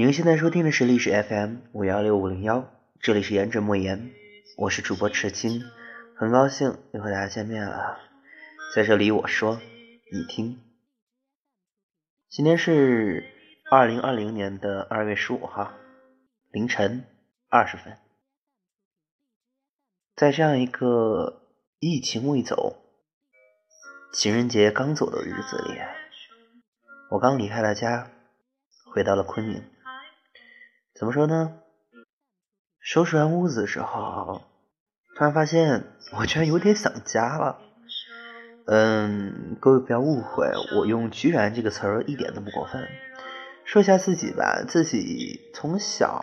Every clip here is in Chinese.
您现在收听的是历史 FM 五幺六五零幺，这里是言者莫言，我是主播赤青，很高兴又和大家见面了。在这里我说，你听。今天是二零二零年的二月十五号凌晨二十分，在这样一个疫情未走、情人节刚走的日子里，我刚离开了家，回到了昆明。怎么说呢？收拾完屋子的时候，突然发现我居然有点想家了。嗯，各位不要误会，我用“居然”这个词儿一点都不过分。说一下自己吧，自己从小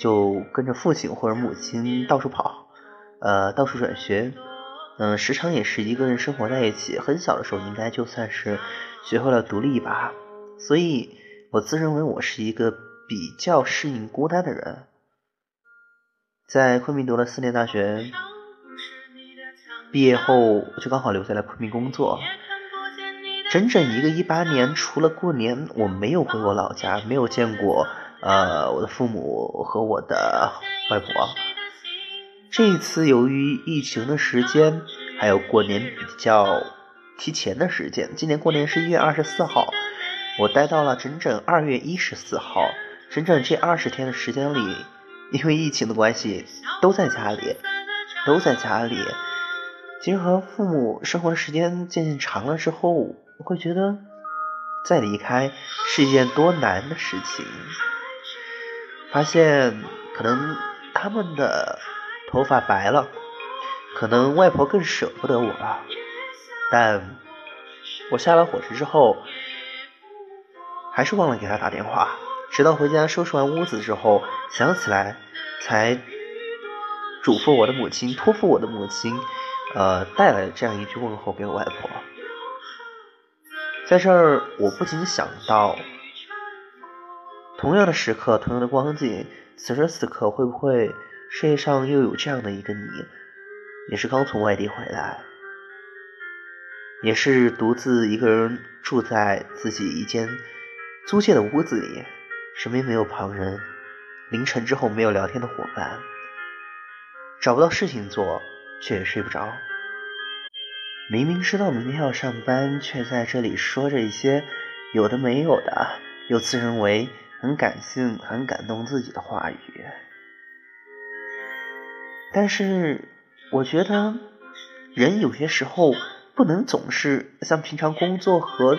就跟着父亲或者母亲到处跑，呃，到处转学，嗯，时常也是一个人生活在一起。很小的时候，应该就算是学会了独立吧。所以我自认为我是一个。比较适应孤单的人，在昆明读了四年大学，毕业后我就刚好留在了昆明工作。整整一个一八年，除了过年，我没有回过老家，没有见过呃我的父母和我的外婆。这一次由于疫情的时间，还有过年比较提前的时间，今年过年是一月二十四号，我待到了整整二月一十四号。整整这二十天的时间里，因为疫情的关系，都在家里，都在家里。其实和父母生活时间渐渐长了之后，会觉得再离开是一件多难的事情。发现可能他们的头发白了，可能外婆更舍不得我了。但我下了火车之后，还是忘了给他打电话。直到回家收拾完屋子之后，想起来，才嘱咐我的母亲，托付我的母亲，呃，带来这样一句问候给我外婆。在这儿，我不禁想到，同样的时刻，同样的光景，此时此刻，会不会世界上又有这样的一个你，也是刚从外地回来，也是独自一个人住在自己一间租借的屋子里。身边没有旁人，凌晨之后没有聊天的伙伴，找不到事情做，却也睡不着。明明知道明天要上班，却在这里说着一些有的没有的，又自认为很感性、很感动自己的话语。但是，我觉得人有些时候不能总是像平常工作和。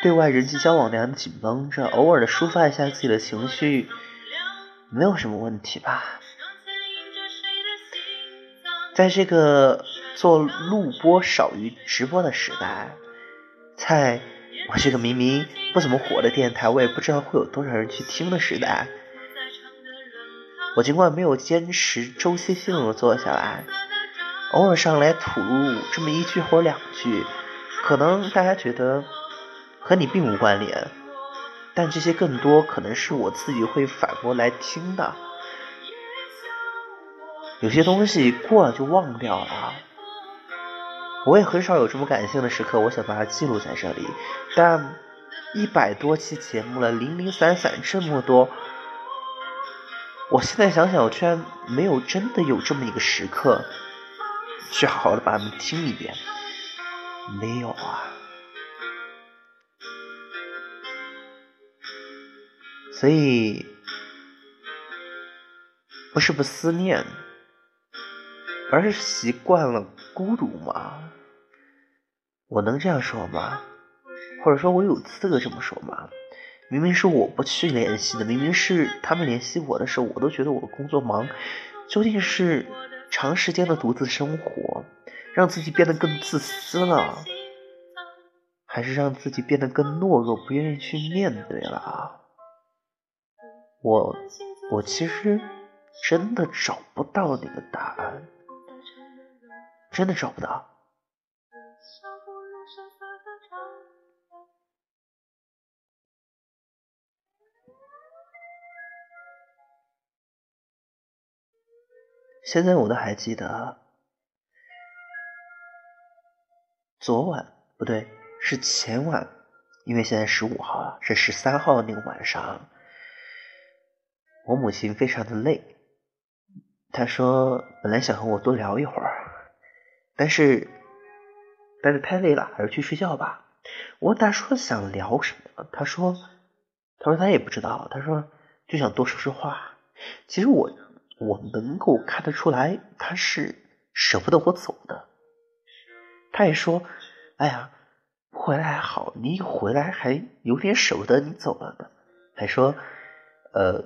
对外人际交往那样紧绷着，偶尔的抒发一下自己的情绪，没有什么问题吧？在这个做录播少于直播的时代，在我这个明明不怎么火的电台，我也不知道会有多少人去听的时代，我尽管没有坚持周期性的做下来，偶尔上来吐露这么一句或两句，可能大家觉得。和你并无关联，但这些更多可能是我自己会反过来听的。有些东西过了就忘掉了，我也很少有这么感性的时刻，我想把它记录在这里。但一百多期节目了，零零散散这么多，我现在想想，我居然没有真的有这么一个时刻，去好好的把它们听一遍，没有啊。所以，不是不思念，而是习惯了孤独吗？我能这样说吗？或者说我有资格这么说吗？明明是我不去联系的，明明是他们联系我的时候，我都觉得我工作忙。究竟是长时间的独自生活，让自己变得更自私了，还是让自己变得更懦弱，不愿意去面对了？我我其实真的找不到那个答案，真的找不到。现在我都还记得，昨晚不对，是前晚，因为现在十五号了，是十三号那个晚上。我母亲非常的累，她说本来想和我多聊一会儿，但是但是太累了，还是去睡觉吧。我问她说想聊什么，她说她说她也不知道，她说就想多说说话。其实我我能够看得出来，她是舍不得我走的。她也说，哎呀。回来还好，你一回来还有点舍不得你走了呢。还说，呃，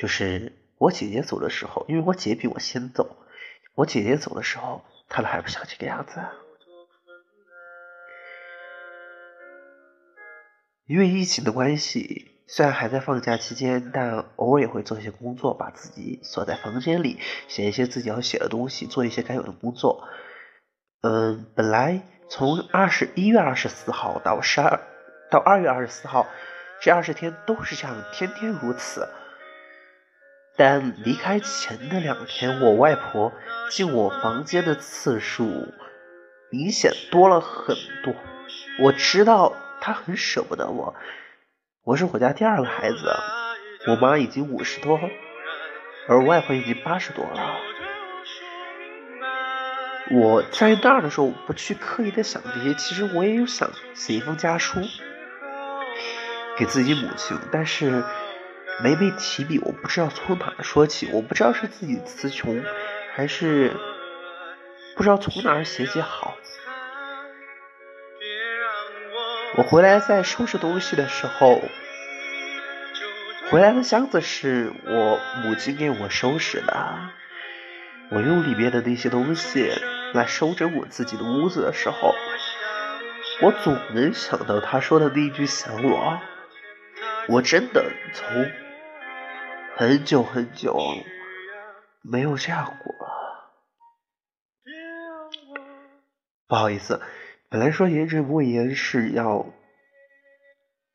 就是我姐姐走的时候，因为我姐比我先走，我姐姐走的时候，她都还不像这个样子。因为疫情的关系，虽然还在放假期间，但偶尔也会做一些工作，把自己锁在房间里，写一些自己要写的东西，做一些该有的工作。嗯，本来。从二十一月二十四号到十二到二月二十四号，这二十天都是这样，天天如此。但离开前的两天，我外婆进我房间的次数明显多了很多。我知道她很舍不得我，我是我家第二个孩子，我妈已经五十多，而外婆已经八十多了。我在那儿的时候，不去刻意的想这些，其实我也有想写一封家书给自己母亲，但是没被提笔，我不知道从哪说起，我不知道是自己词穷，还是不知道从哪儿写起好。我回来在收拾东西的时候，回来的箱子是我母亲给我收拾的，我用里面的那些东西。来收整我自己的屋子的时候，我总能想到他说的那一句“想我”。我真的从很久很久没有这样过了。不好意思，本来说颜值莫言是要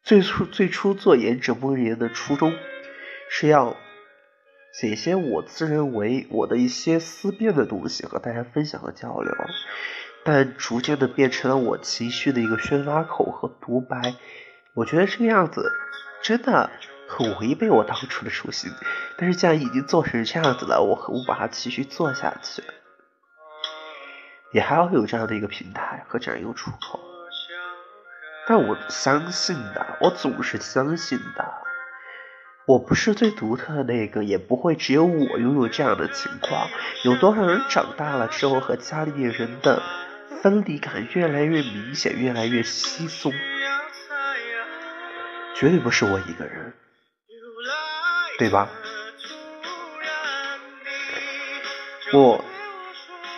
最初最初做颜值莫言的初衷是要。写一些我自认为我的一些思辨的东西和大家分享和交流，但逐渐的变成了我情绪的一个宣发口和独白。我觉得这个样子真的很违背我当初的初心，但是既然已经做成这样子了，我何不把它继续做下去？也还要有这样的一个平台和这样一个出口。但我相信的，我总是相信的。我不是最独特的那个，也不会只有我拥有这样的情况。有多少人长大了之后和家里面人的分离感越来越明显，越来越稀松？绝对不是我一个人，对吧？我。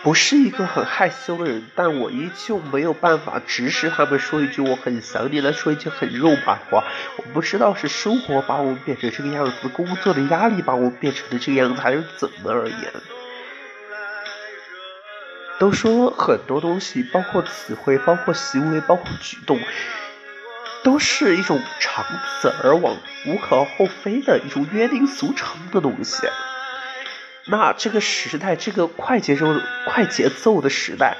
不是一个很害羞的人，但我依旧没有办法直视他们说一句“我很想你”，来说一句很肉麻的话。我不知道是生活把我们变成这个样子，工作的压力把我们变成了这个样子，还是怎么而言？都说很多东西，包括词汇，包括行为，包括举动，都是一种长此而往、无可厚非的一种约定俗成的东西。那这个时代，这个快节奏、快节奏的时代，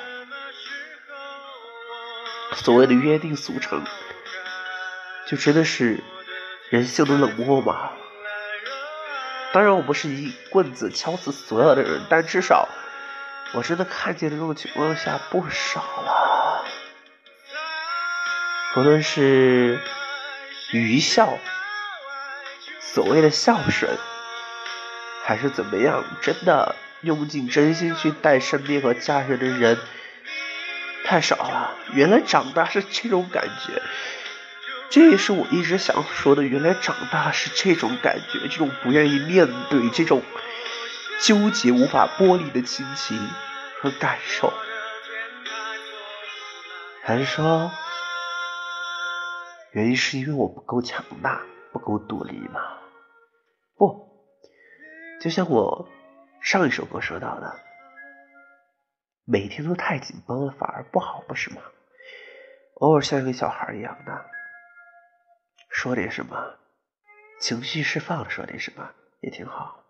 所谓的约定俗成，就真的是人性的冷漠吗？当然，我不是一棍子敲死所有的人，但至少我真的看见的这种情况下不少了。不论是愚孝，所谓的孝顺。还是怎么样？真的用尽真心去待身边和家人的人太少了。原来长大是这种感觉，这也是我一直想说的。原来长大是这种感觉，这种不愿意面对，这种纠结无法剥离的亲情和感受。还是说，原因是因为我不够强大，不够独立吗？不。就像我上一首歌说到的，每天都太紧绷了，反而不好，不是吗？偶尔像一个小孩一样的，说点什么，情绪释放，说点什么也挺好。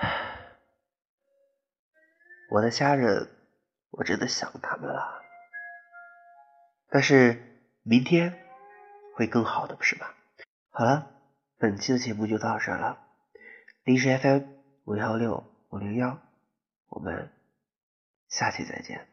我的家人，我真的想他们了，但是明天会更好的，不是吗？好了。本期的节目就到这了。零食 FM 五幺六五零幺，我们下期再见。